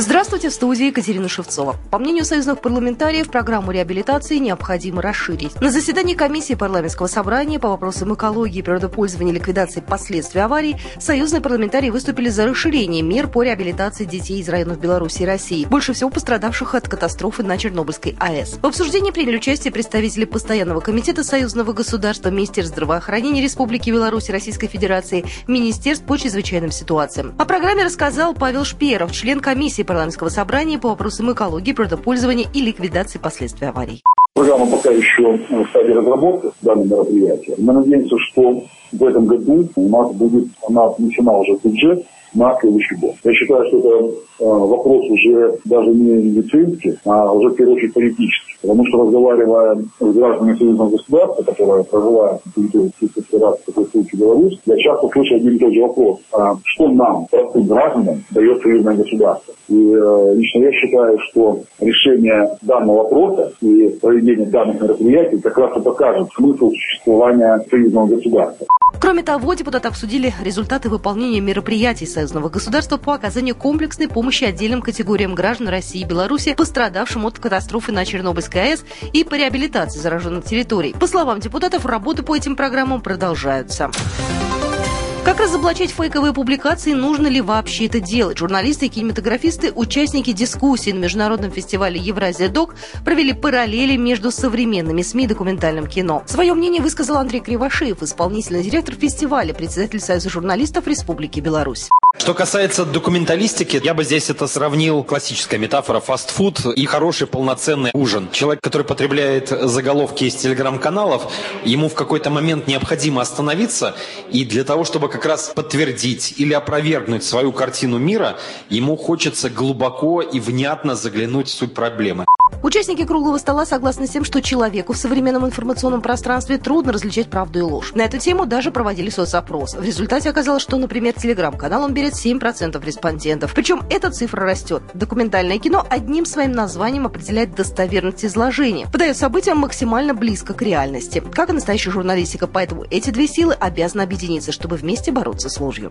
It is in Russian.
Здравствуйте, в студии Екатерина Шевцова. По мнению союзных парламентариев, программу реабилитации необходимо расширить. На заседании комиссии парламентского собрания по вопросам экологии, природопользования и ликвидации последствий аварий союзные парламентарии выступили за расширение мер по реабилитации детей из районов Беларуси и России, больше всего пострадавших от катастрофы на Чернобыльской АЭС. В обсуждении приняли участие представители Постоянного комитета союзного государства, Министерства здравоохранения Республики Беларусь, Российской Федерации, Министерств по чрезвычайным ситуациям. О программе рассказал Павел Шперов, член комиссии парламентского собрания по вопросам экологии, природопользования и ликвидации последствий аварий. Программа пока еще в стадии разработки данного мероприятия. Мы надеемся, что в этом году у нас будет, она отмечена уже в бюджет на следующий год. Я считаю, что это э, вопрос уже даже не медицинский, а уже в первую очередь политический. Потому что разговаривая с гражданами союзного государства, которые проживают на территории Российской в такой случае Беларусь, я часто слышу один и тот же вопрос. А что нам, простым гражданам, дает союзное государство? И э, лично я считаю, что решение данного вопроса и проведение данных мероприятий как раз и покажет смысл существования союзного государства. Кроме того, депутаты обсудили результаты выполнения мероприятий союзного государства по оказанию комплексной помощи отдельным категориям граждан России и Беларуси, пострадавшим от катастрофы на Чернобыльской АЭС и по реабилитации зараженных территорий. По словам депутатов, работы по этим программам продолжаются. Как разоблачать фейковые публикации, нужно ли вообще это делать? Журналисты и кинематографисты, участники дискуссии на международном фестивале Евразия Док провели параллели между современными СМИ и документальным кино. Свое мнение высказал Андрей Кривошеев, исполнительный директор фестиваля, председатель Союза журналистов Республики Беларусь. Что касается документалистики, я бы здесь это сравнил классическая метафора фастфуд и хороший полноценный ужин. Человек, который потребляет заголовки из телеграм-каналов, ему в какой-то момент необходимо остановиться, и для того, чтобы как раз подтвердить или опровергнуть свою картину мира, ему хочется глубоко и внятно заглянуть в суть проблемы. Участники круглого стола согласны с тем, что человеку в современном информационном пространстве трудно различать правду и ложь. На эту тему даже проводили соцопрос. В результате оказалось, что, например, телеграм-канал он берет 7% респондентов. Причем эта цифра растет. Документальное кино одним своим названием определяет достоверность изложения. Подает событиям максимально близко к реальности. Как и настоящая журналистика. Поэтому эти две силы обязаны объединиться, чтобы вместе бороться с ложью.